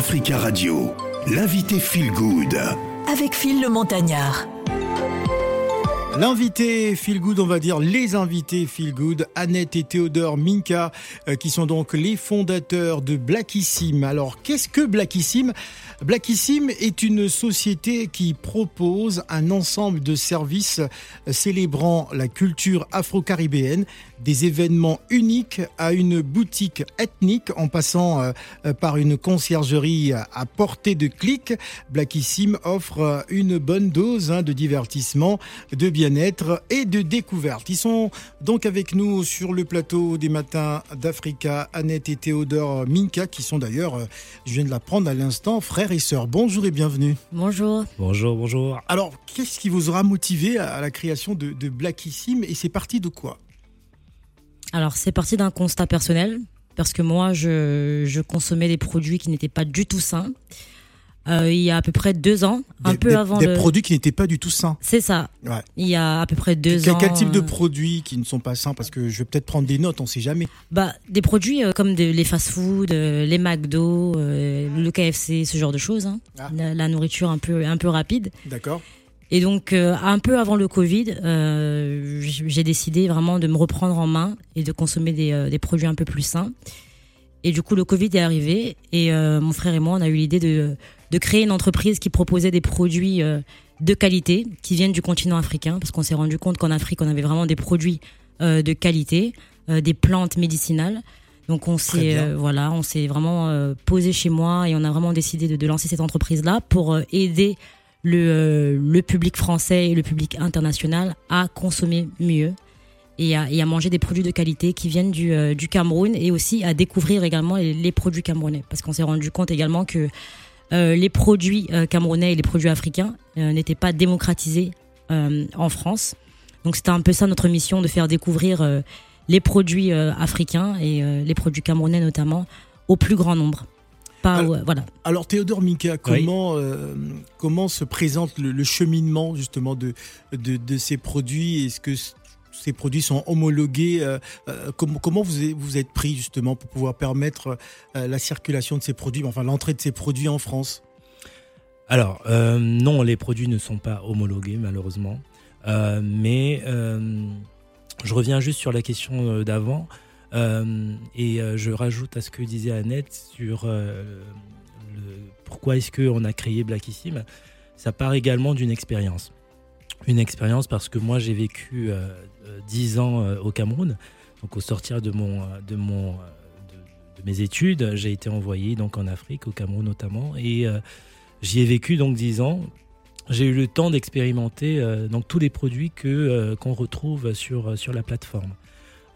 Africa Radio, l'invité Feel Good. Avec Phil le Montagnard. L'invité Feel Good, on va dire les invités Feel Good, Annette et Théodore Minka, euh, qui sont donc les fondateurs de Blackissime. Alors, qu'est-ce que Blackissime Blackissime est une société qui propose un ensemble de services célébrant la culture afro-caribéenne, des événements uniques à une boutique ethnique en passant euh, par une conciergerie à portée de clic. Blackissime offre une bonne dose hein, de divertissement, de bien-être et de découverte. Ils sont donc avec nous sur le plateau des matins d'Africa, Annette et Théodore Minka, qui sont d'ailleurs, euh, je viens de l'apprendre à l'instant, frères et sœurs. Bonjour et bienvenue. Bonjour. Bonjour, bonjour. Alors, qu'est-ce qui vous aura motivé à la création de, de Blackissime et c'est parti de quoi? Alors, c'est parti d'un constat personnel, parce que moi, je, je consommais des produits qui n'étaient pas du tout sains. Euh, il y a à peu près deux ans, un Des- peu des- avant Des le- produits qui n'étaient pas du tout sains. C'est ça. Ouais. Il y a à peu près deux Quel, ans. quel type de euh, produits qui ne sont pas sains? Parce que je vais peut-être prendre des notes, on sait jamais. bah, Des produits euh, comme les fast-food, euh, les McDo, le KFC, ce genre de choses. hein. Ah. La, la nourriture un peu, un peu rapide. D'accord Et donc, euh, un peu avant le Covid, euh, j'ai décidé vraiment de me reprendre en main et de consommer des, euh, des produits un peu plus sains. Et du coup, le Covid est arrivé et euh, mon frère et moi, on a eu l'idée de, de créer une entreprise qui proposait des produits euh, de qualité qui viennent du continent africain, parce qu'on s'est rendu compte qu'en Afrique, on avait vraiment des produits euh, de qualité, euh, des plantes médicinales. Donc on s'est euh, voilà, on s'est vraiment euh, posé chez moi et on a vraiment décidé de, de lancer cette entreprise là pour euh, aider le, euh, le public français et le public international à consommer mieux et à, et manger des produits de qualité qui viennent du, euh, Cameroun et aussi à découvrir également les, produits camerounais. Parce qu'on s'est rendu compte également que euh, les produits camerounais et les produits africains n'étaient pas démocratisés en France. Donc c'était un peu ça notre mission, de faire découvrir les produits africains et les produits camerounais notamment au plus grand nombre. Pas, Alors- au- voilà. Alors Théodore Minka, comment, euh, comment se présente le, le cheminement justement de, de, de ces produits? Est-ce que ces produits sont homologués euh, euh, comment, comment vous êtes, vous êtes pris justement pour pouvoir permettre euh, la circulation de ces produits, enfin l'entrée de ces produits en France? Alors, euh, non, les produits ne sont pas homologués, malheureusement. Euh, mais euh, je reviens juste sur la question euh, d'avant. Euh, et euh, je rajoute à ce que disait Annette sur euh, pourquoi est-ce qu'on a créé Blackissime. Ça part également d'une expérience. Une expérience parce que moi, j'ai vécu euh, euh, 10 ans au Cameroun. Donc, au sortir de, mon, de, mon, de, mes études, j'ai été envoyé donc, en Afrique, au Cameroun notamment. Et J'y ai vécu donc 10 ans. J'ai eu le temps d'expérimenter donc tous les produits que qu'on retrouve sur sur la plateforme,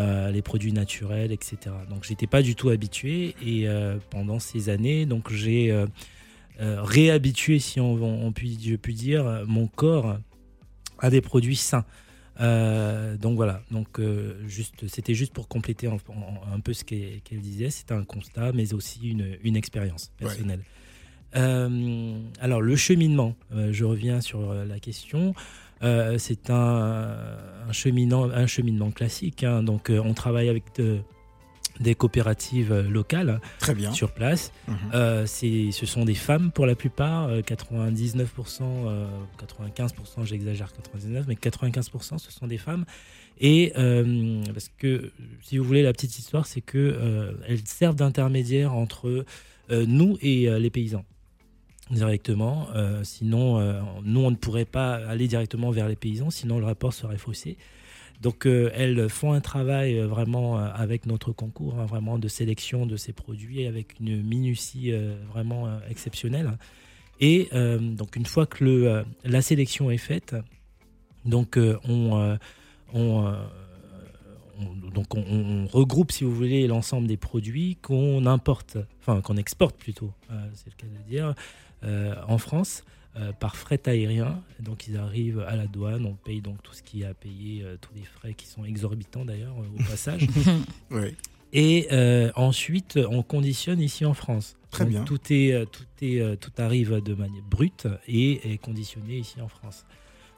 Euh, les produits naturels, etc. Donc j'étais pas du tout habitué et euh, pendant ces années donc j'ai euh, réhabitué si on, on puis je puis dire mon corps à des produits sains. Donc voilà, donc juste, c'était juste pour compléter un peu ce qu'elle disait. C'était un constat, mais aussi une, une expérience personnelle. Alors le cheminement, je reviens sur la question. Euh, c'est un, un cheminement, un cheminement classique. hein. Donc euh, on travaille avec de- des coopératives euh, locales Très bien. sur place. Mhm. Euh, ce sont des femmes pour la plupart, euh, 99%, euh, 95%, j'exagère 99%, mais 95% ce sont des femmes. Et euh, parce que, si vous voulez, la petite histoire, c'est que euh, elles servent d'intermédiaire entre euh, nous et euh, les paysans directement. Euh, sinon, euh, nous, on ne pourrait pas aller directement vers les paysans, sinon le rapport serait faussé. Donc, euh, elles font un travail vraiment avec notre concours, hein, vraiment de sélection de ces produits, avec une minutie vraiment exceptionnelle. Et donc, une fois que le, la sélection est faite, donc on, on- donc on, regroupe, si vous voulez, l'ensemble des produits qu'on importe, enfin qu'on exporte plutôt, euh, c'est le cas de dire, euh, en France euh, par fret aérien. Donc ils arrivent à la douane, on paye donc tout ce qui est à payer, euh, tous les frais qui sont exorbitants d'ailleurs euh, au passage. Oui. Et ensuite, on conditionne ici en France. Très Donc, bien. Tout, est, tout, est, tout arrive de manière brute et est conditionné ici en France.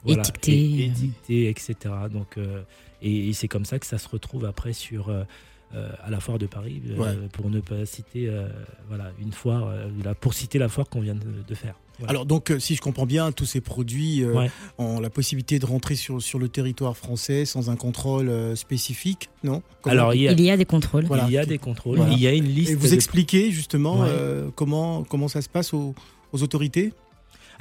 Étiqueté. Et- étiqueté, etc. Donc, euh, et, et c'est comme ça que ça se retrouve après sur, euh, à la foire de Paris, pour ne pas citer voilà, une foire, pour citer la foire qu'on vient de, faire. Alors donc, si je comprends bien, tous ces produits ont la possibilité de rentrer sur, sur le territoire français sans un contrôle spécifique, non? Alors il y, a, des contrôles. Il y a des contrôles. Il y a une liste. Et vous expliquez justement comment, comment ça se passe aux, aux autorités?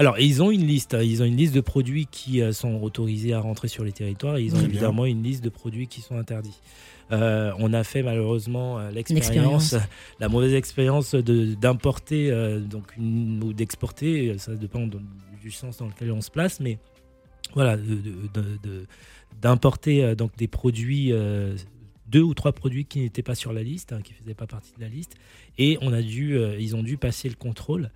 Alors, ils ont une liste. Hein. Ils ont une liste de produits qui euh, sont autorisés à rentrer sur les territoires. Et ils ont évidemment une liste de produits qui sont interdits. Euh, on a fait malheureusement euh, l'expérience, la mauvaise expérience d'importer donc ou d'exporter. Ça dépend du sens dans lequel on se place, mais voilà, d'importer donc des produits deux ou trois produits qui n'étaient pas sur la liste, hein, qui ne faisaient pas partie de la liste, et on a dû, ils ont dû passer le contrôle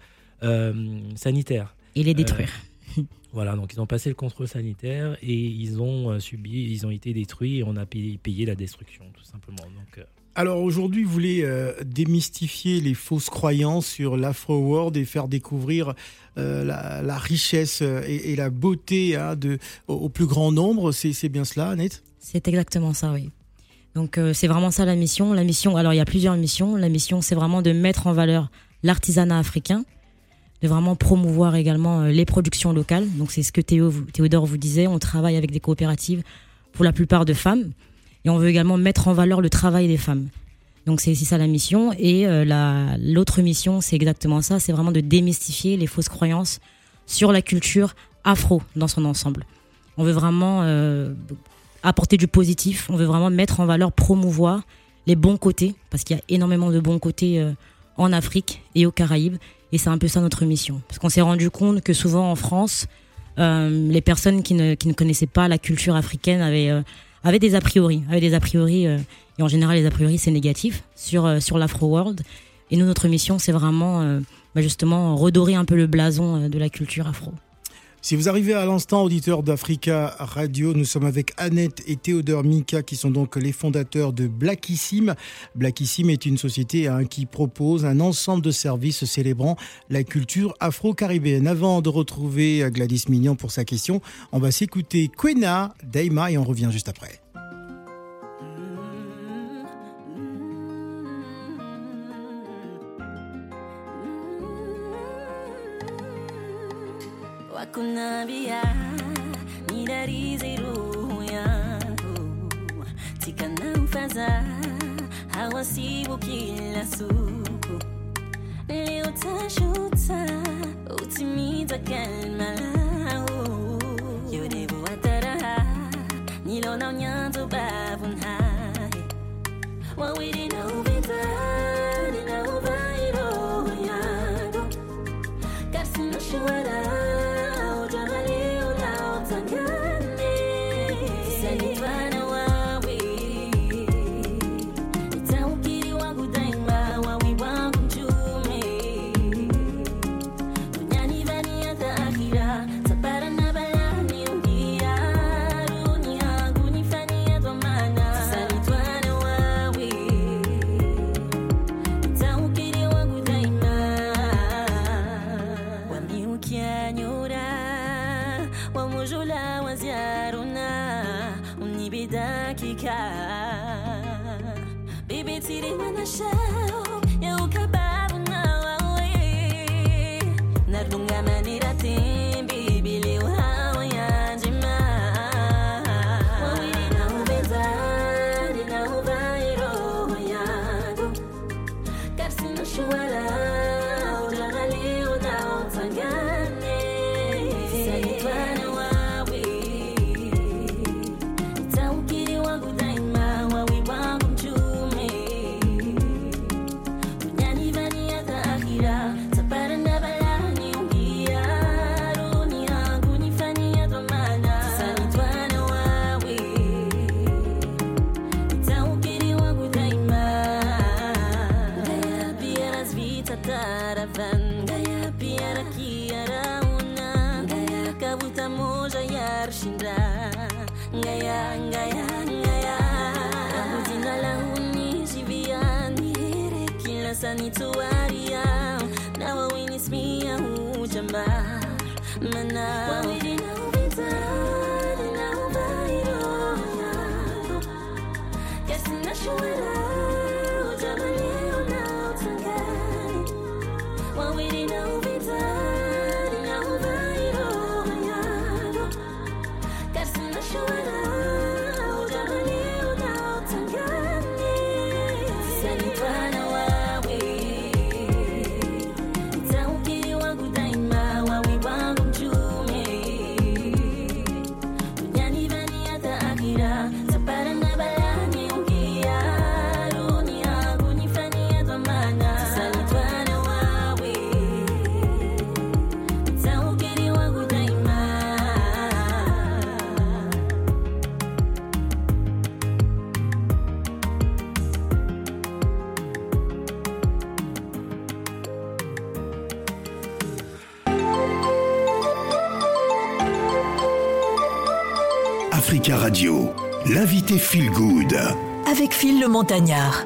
sanitaire et les détruire. Euh, voilà, donc ils ont passé le contrôle sanitaire et ils ont euh, subi, ils ont été détruits et on a payé, la destruction, tout simplement. Donc, euh, alors aujourd'hui, vous voulez démystifier les fausses croyances sur l'Afro World et faire découvrir la, richesse et, la beauté hein, de, au, plus grand nombre. C'est bien cela, Annette? C'est exactement ça, oui. Donc c'est vraiment ça la mission. La mission, alors il y a plusieurs missions. La mission, c'est vraiment de mettre en valeur l'artisanat africain, de vraiment promouvoir également euh, les productions locales. Donc c'est ce que Théo, Théodore vous disait, on travaille avec des coopératives pour la plupart de femmes et on veut également mettre en valeur le travail des femmes. Donc c'est ça la mission et euh, l'autre mission c'est exactement ça, c'est vraiment de démystifier les fausses croyances sur la culture afro dans son ensemble. On veut vraiment euh, apporter du positif, on veut vraiment mettre en valeur, promouvoir les bons côtés parce qu'il y a énormément de bons côtés en Afrique et aux Caraïbes et c'est un peu ça notre mission. Parce qu'on s'est rendu compte que souvent en France, euh, les personnes qui ne, qui ne, connaissaient pas la culture africaine avaient, euh, avaient des a priori. Avaient des a priori euh, et en général, les a priori, c'est négatif sur, sur l'Afro-World. Et nous, notre mission, c'est vraiment bah justement redorer un peu le blason de la culture afro. Si vous arrivez à l'instant, auditeur d'Africa Radio, nous sommes avec Annette et Théodore Mika, qui sont donc les fondateurs de Blackissime. Blackissime est une société hein, qui propose un ensemble de services célébrant la culture afro-caribéenne. Avant de retrouver Gladys Mignon pour sa question, on va s'écouter Quena, Daima et on revient juste après. Kunambia nidarize roho yangu tikana mfaza hawasibu kila suku leo tashuta utimiza kalma lao yodevo wataraha nilona unyanzo bavunhaye wawili na ubitani kanyura wamujula waziaruna unibidakika bibitiri manashao nituwaria nawe winismia hujamba mana wawiri Africa Radio, l'invité Feel Good. Avec Phil le Montagnard.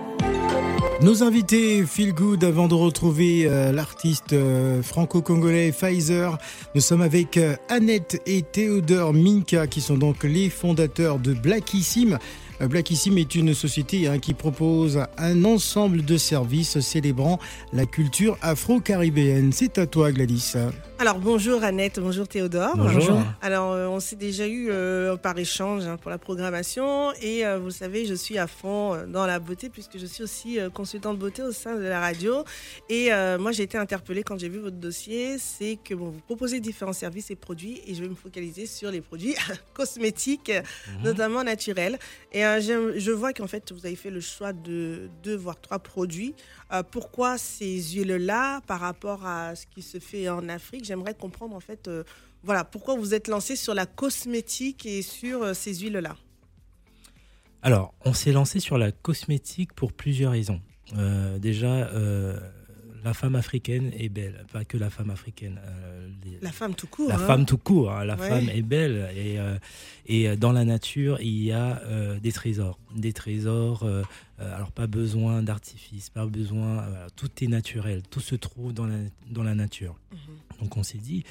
Nos invités Feel Good avant de retrouver euh, l'artiste euh, franco-congolais Pfizer. Nous sommes avec euh, Annette et Théodore Minka qui sont donc les fondateurs de Blackissim. Blackissim est une société hein, qui propose un ensemble de services célébrant la culture afro-caribéenne. C'est à toi Gladys. Alors bonjour Annette, bonjour Théodore. Bonjour. Alors euh, on s'est déjà eu euh, par échange hein, pour la programmation et euh, vous savez je suis à fond dans la beauté puisque je suis aussi euh, consultante beauté au sein de la radio et euh, moi j'ai été interpellée quand j'ai vu votre dossier, c'est que bon, vous proposez différents services et produits et je vais me focaliser sur les produits cosmétiques notamment naturels et euh, je vois qu'en fait vous avez fait le choix de deux voire trois produits. Euh, pourquoi ces huiles-là par rapport à ce qui se fait en Afrique? J'aimerais comprendre en fait, euh, voilà, pourquoi vous êtes lancé sur la cosmétique et sur euh, ces huiles-là? Alors, on s'est lancé sur la cosmétique pour plusieurs raisons. Euh, déjà, la femme africaine est belle, pas que la femme africaine. euh, les- La femme tout court. la hein. femme tout court, hein, la Ouais. femme est belle et, euh, et euh, dans la nature il y a euh, des trésors, des trésors. alors pas besoin d'artifice, pas besoin, tout est naturel, tout se trouve dans la dans la nature. Mhm. Donc on s'est dit,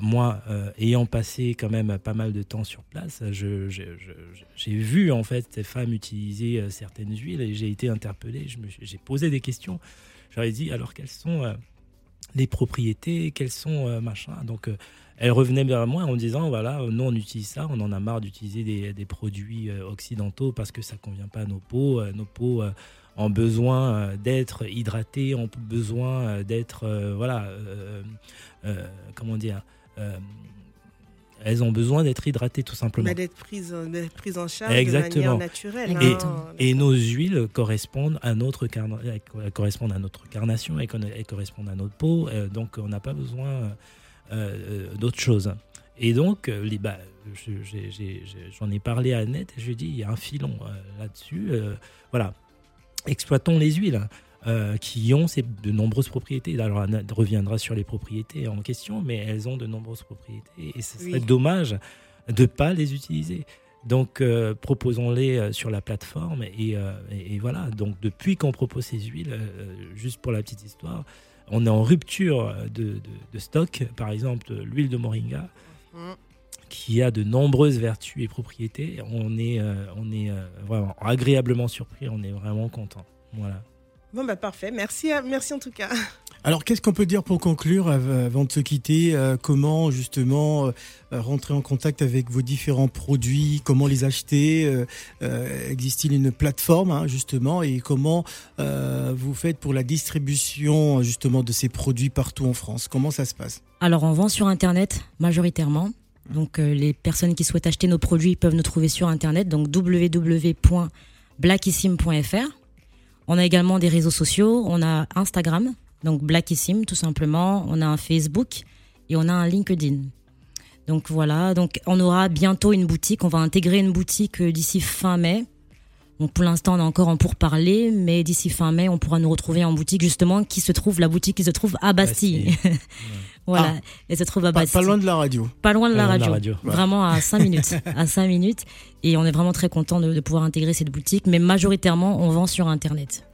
moi ayant passé quand même pas mal de temps sur place, j'ai vu en fait ces femmes utiliser certaines huiles et j'ai été interpellé. J'ai posé des questions. Dit alors quelles sont euh, les propriétés, quels sont euh, machin. Donc, euh, elle revenait vers moi en disant voilà, nous on utilise ça, on en a marre d'utiliser des, produits occidentaux parce que ça convient pas à nos peaux. Nos peaux ont besoin d'être hydratées, ont besoin d'être voilà, comment dire. Elles ont besoin d'être hydratées tout simplement. Mais d'être prise, d'être prise en charge Exactement. de manière naturelle. Et, hein. et nos huiles correspondent à notre carna- correspondent à notre carnation, elles, correspondent à notre peau, euh, donc on n'a pas besoin euh, euh, d'autre chose. Et donc, bah, j'en ai, parlé à Annette et je lui ai dit, il y a un filon là-dessus. euh, voilà, exploitons les huiles. Euh, qui ont ces, de nombreuses propriétés. Alors, Annette reviendra sur les propriétés en question, mais elles ont de nombreuses propriétés et ce serait Oui. dommage de ne pas les utiliser. Donc, euh, proposons-les euh, sur la plateforme. Et, euh, et- et voilà, donc depuis qu'on propose ces huiles, juste pour la petite histoire, on est en rupture de, de- de stock. Par exemple, l'huile de moringa, Mhm. qui a de nombreuses vertus et propriétés. On est, euh, on est euh, vraiment agréablement surpris, on est vraiment content. Voilà. Bon, bah parfait. Merci, à- merci en tout cas. Alors qu'est-ce qu'on peut dire pour conclure av- avant de se quitter Euh, Comment justement euh, rentrer en contact avec vos différents produits Comment les acheter Euh, euh, Existe-t-il une plateforme hein, justement Et comment euh, vous faites pour la distribution justement de ces produits partout en France? Comment ça se passe? Alors, on vend sur Internet majoritairement. Donc, euh, les personnes qui souhaitent acheter nos produits peuvent nous trouver sur Internet, donc www.blackissim.fr. On a également des réseaux sociaux. On a Instagram, donc Blackissim tout simplement. On a un Facebook et on a un LinkedIn. Donc voilà, donc on aura bientôt une boutique. On va intégrer une boutique euh, d'ici fin mai. Donc pour l'instant, on est encore en pourparlers, mais d'ici fin mai, on pourra nous retrouver en boutique justement, qui se trouve, la boutique qui se trouve à Bastille. voilà, elle se trouve à Bastille pas loin de la radio. pas loin de la de radio, radio. vraiment à 5 minutes, à 5 minutes, et on est vraiment très content de, de pouvoir intégrer cette boutique, mais majoritairement on vend sur internet.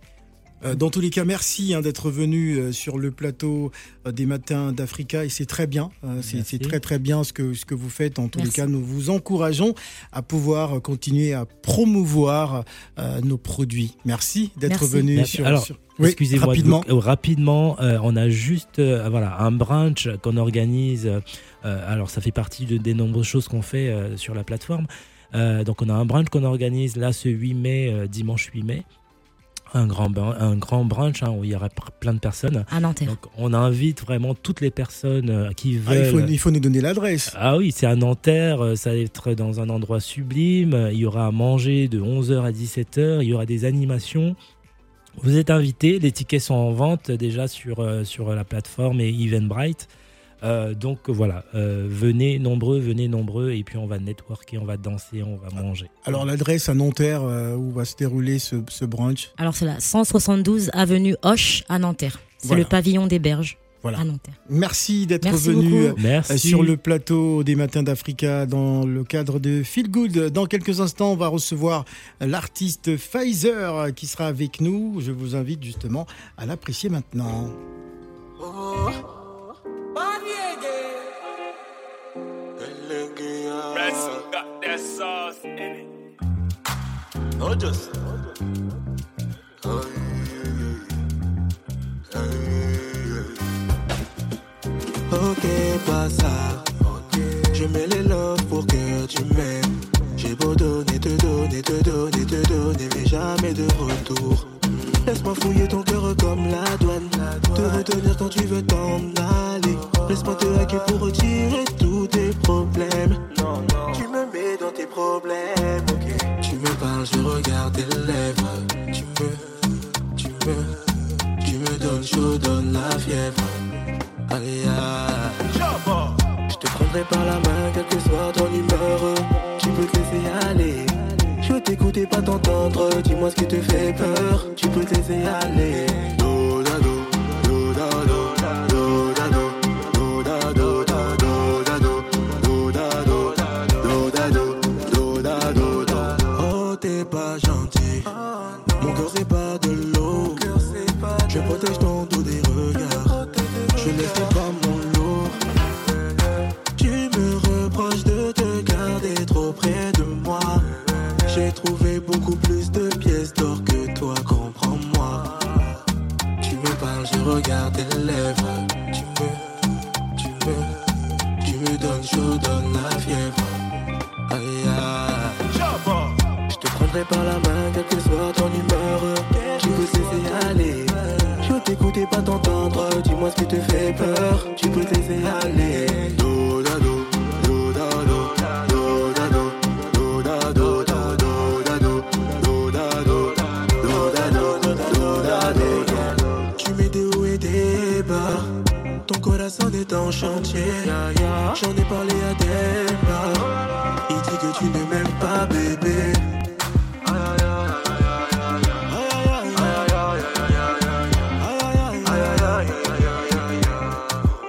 Euh, Dans tous les cas, merci hein, d'être venu euh, sur le plateau euh, des matins d'Africa et c'est très bien. euh, c'est très très bien ce que ce que vous faites. En tous les cas, nous vous encourageons à pouvoir continuer à promouvoir euh, nos produits. Merci d'être venu sur. Alors, sur- Oui, Excusez-moi. de rapidement. vous- rapidement, euh, on a juste euh, voilà, un brunch qu'on organise. alors, ça fait partie de- des nombreuses choses qu'on fait sur la plateforme. Donc, on a un brunch qu'on organise là ce 8 mai, dimanche 8 mai. Un grand, br- un grand brunch hein, où il y aura plein de personnes. À Nanterre. Donc on invite vraiment toutes les personnes euh, qui Ah, il, veulent. faut, il faut nous donner l'adresse. Ah oui, c'est à Nanterre, euh, ça va être dans un endroit sublime, il y aura à manger de 11h à 17h, il y aura des animations. Vous êtes invités, les tickets sont en vente déjà sur, euh, sur la plateforme et Eventbrite. Euh, donc voilà, euh, venez nombreux, venez nombreux, et puis on va networker, on va danser, on va manger. Alors l'adresse à Nanterre euh, où va se dérouler ce, ce brunch. Alors c'est la 172 avenue Hoche à Nanterre. C'est Voilà. le pavillon des berges Voilà. à Nanterre. Merci d'être venu Merci. sur le plateau des Matins d'Africa dans le cadre de Feel Good. Dans quelques instants, on va recevoir l'artiste Pfizer qui sera avec nous. Je vous invite justement à l'apprécier maintenant. got Ok, pas ça. Je mets les love pour que tu m'aimes. J'ai beau donner, te donner, te donner, te donner, mais jamais de retour. Laisse-moi fouiller ton cœur comme la douane. Te retenir quand tu veux t'en aller. Laisse-moi te hacker pour retirer tous tes t'es pas gentil. Mon cœur, c'est pas t'écouter, pas t'entendre. Dis-moi ce qui te fait peur. Tu peux te laisser aller. Do, da, do, do, da, do, do, da, do, do, da, do, do, da, do, do, da, do, do, da, do, do, da, do. Tu mets des hauts et des bas. Ton corazon est en chantier. J'en ai parlé à des bars.